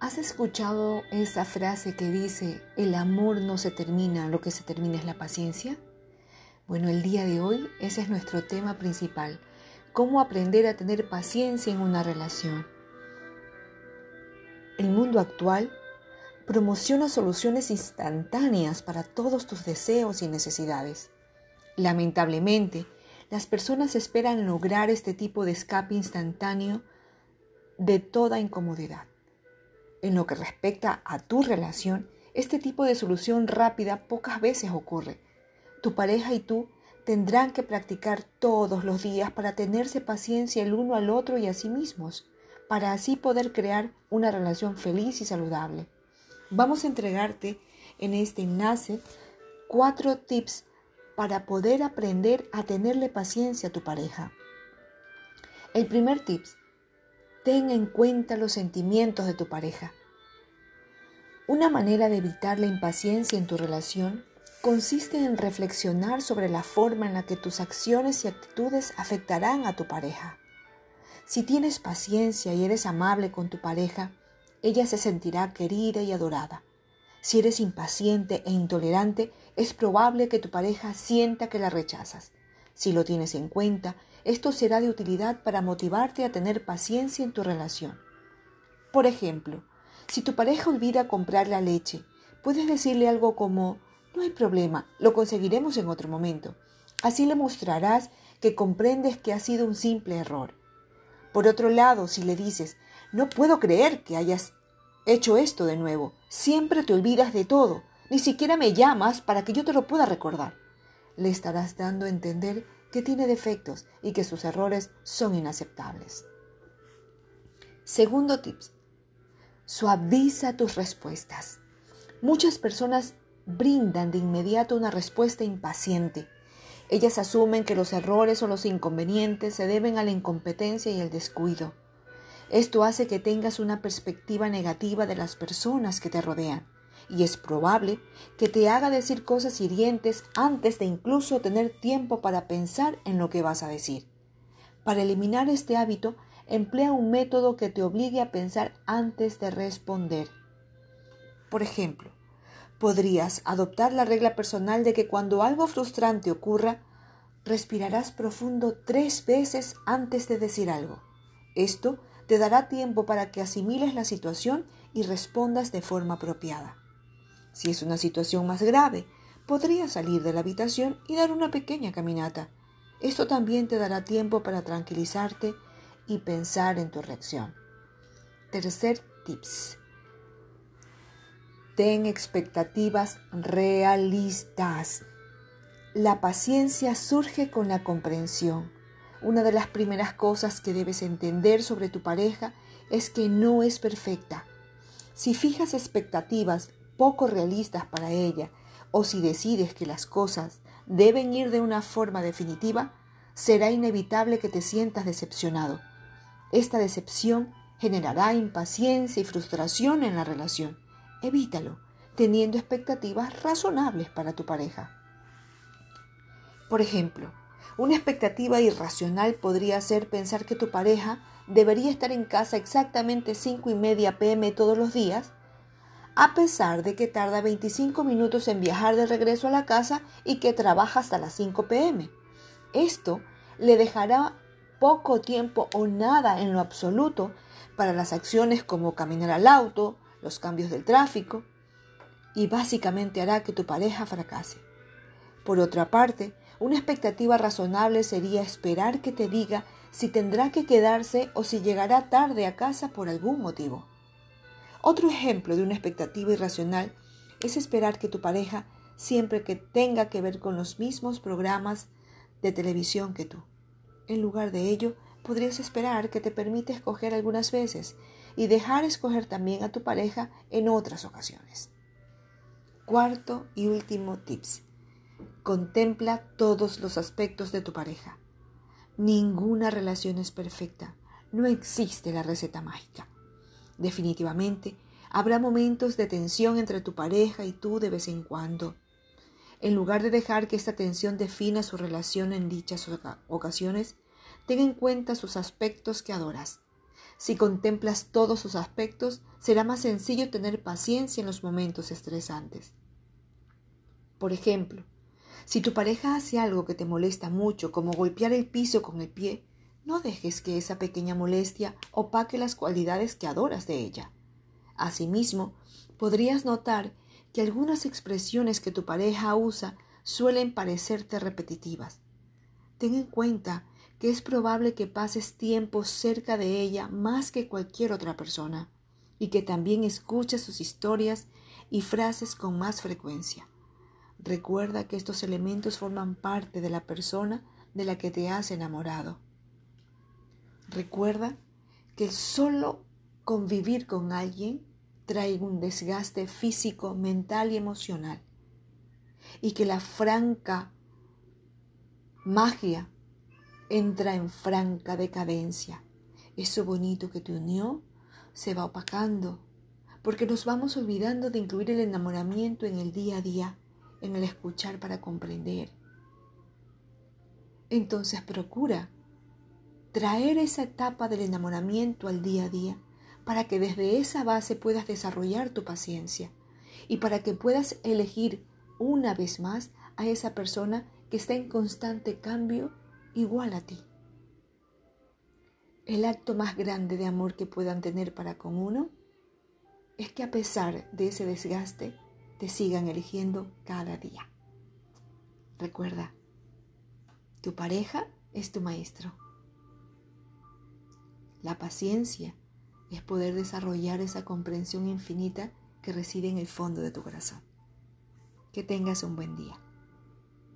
¿Has escuchado esa frase que dice, el amor no se termina, lo que se termina es la paciencia? Bueno, el día de hoy ese es nuestro tema principal, cómo aprender a tener paciencia en una relación. El mundo actual promociona soluciones instantáneas para todos tus deseos y necesidades. Lamentablemente, las personas esperan lograr este tipo de escape instantáneo de toda incomodidad. En lo que respecta a tu relación, este tipo de solución rápida pocas veces ocurre. Tu pareja y tú tendrán que practicar todos los días para tenerse paciencia el uno al otro y a sí mismos, para así poder crear una relación feliz y saludable. Vamos a entregarte en este enlace cuatro tips para poder aprender a tenerle paciencia a tu pareja. El primer tips ten en cuenta los sentimientos de tu pareja. Una manera de evitar la impaciencia en tu relación consiste en reflexionar sobre la forma en la que tus acciones y actitudes afectarán a tu pareja. Si tienes paciencia y eres amable con tu pareja, ella se sentirá querida y adorada. Si eres impaciente e intolerante, es probable que tu pareja sienta que la rechazas. Si lo tienes en cuenta, esto será de utilidad para motivarte a tener paciencia en tu relación. Por ejemplo, si tu pareja olvida comprar la leche, puedes decirle algo como, no hay problema, lo conseguiremos en otro momento. Así le mostrarás que comprendes que ha sido un simple error. Por otro lado, si le dices, no puedo creer que hayas hecho esto de nuevo, siempre te olvidas de todo, ni siquiera me llamas para que yo te lo pueda recordar. Le estarás dando a entender que tiene defectos y que sus errores son inaceptables. Segundo tips. Suaviza tus respuestas. Muchas personas brindan de inmediato una respuesta impaciente. Ellas asumen que los errores o los inconvenientes se deben a la incompetencia y el descuido. Esto hace que tengas una perspectiva negativa de las personas que te rodean y es probable que te haga decir cosas hirientes antes de incluso tener tiempo para pensar en lo que vas a decir. Para eliminar este hábito, emplea un método que te obligue a pensar antes de responder. Por ejemplo, podrías adoptar la regla personal de que cuando algo frustrante ocurra, respirarás profundo tres veces antes de decir algo. Esto te dará tiempo para que asimiles la situación y respondas de forma apropiada. Si es una situación más grave, podrías salir de la habitación y dar una pequeña caminata. Esto también te dará tiempo para tranquilizarte y pensar en tu reacción. Tercer tips. Ten expectativas realistas. La paciencia surge con la comprensión. Una de las primeras cosas que debes entender sobre tu pareja es que no es perfecta. Si fijas expectativas poco realistas para ella, o si decides que las cosas deben ir de una forma definitiva, será inevitable que te sientas decepcionado. Esta decepción generará impaciencia y frustración en la relación. Evítalo, teniendo expectativas razonables para tu pareja. Por ejemplo, una expectativa irracional podría ser pensar que tu pareja debería estar en casa exactamente 5 y media pm todos los días a pesar de que tarda 25 minutos en viajar de regreso a la casa y que trabaja hasta las 5 pm. Esto le dejará poco tiempo o nada en lo absoluto para las acciones como caminar al auto, los cambios del tráfico, y básicamente hará que tu pareja fracase. Por otra parte, una expectativa razonable sería esperar que te diga si tendrá que quedarse o si llegará tarde a casa por algún motivo. Otro ejemplo de una expectativa irracional es esperar que tu pareja siempre que tenga que ver con los mismos programas de televisión que tú. En lugar de ello, podrías esperar que te permite escoger algunas veces y dejar escoger también a tu pareja en otras ocasiones. Cuarto y último tips. Contempla todos los aspectos de tu pareja. Ninguna relación es perfecta. No existe la receta mágica. Definitivamente, habrá momentos de tensión entre tu pareja y tú de vez en cuando. En lugar de dejar que esta tensión defina su relación en dichas ocasiones, ten en cuenta sus aspectos que adoras. Si contemplas todos sus aspectos, será más sencillo tener paciencia en los momentos estresantes. Por ejemplo, si tu pareja hace algo que te molesta mucho, como golpear el piso con el pie, no dejes que esa pequeña molestia opaque las cualidades que adoras de ella. Asimismo, podrías notar que algunas expresiones que tu pareja usa suelen parecerte repetitivas. Ten en cuenta que es probable que pases tiempo cerca de ella más que cualquier otra persona y que también escuches sus historias y frases con más frecuencia. Recuerda que estos elementos forman parte de la persona de la que te has enamorado. Recuerda que solo convivir con alguien trae un desgaste físico, mental y emocional. Y que la franca magia entra en franca decadencia. Eso bonito que te unió se va opacando, porque nos vamos olvidando de incluir el enamoramiento en el día a día, en el escuchar para comprender. Entonces procura traer esa etapa del enamoramiento al día a día para que desde esa base puedas desarrollar tu paciencia y para que puedas elegir una vez más a esa persona que está en constante cambio igual a ti. El acto más grande de amor que puedan tener para con uno es que a pesar de ese desgaste te sigan eligiendo cada día. Recuerda, tu pareja es tu maestro. La paciencia es poder desarrollar esa comprensión infinita que reside en el fondo de tu corazón. Que tengas un buen día.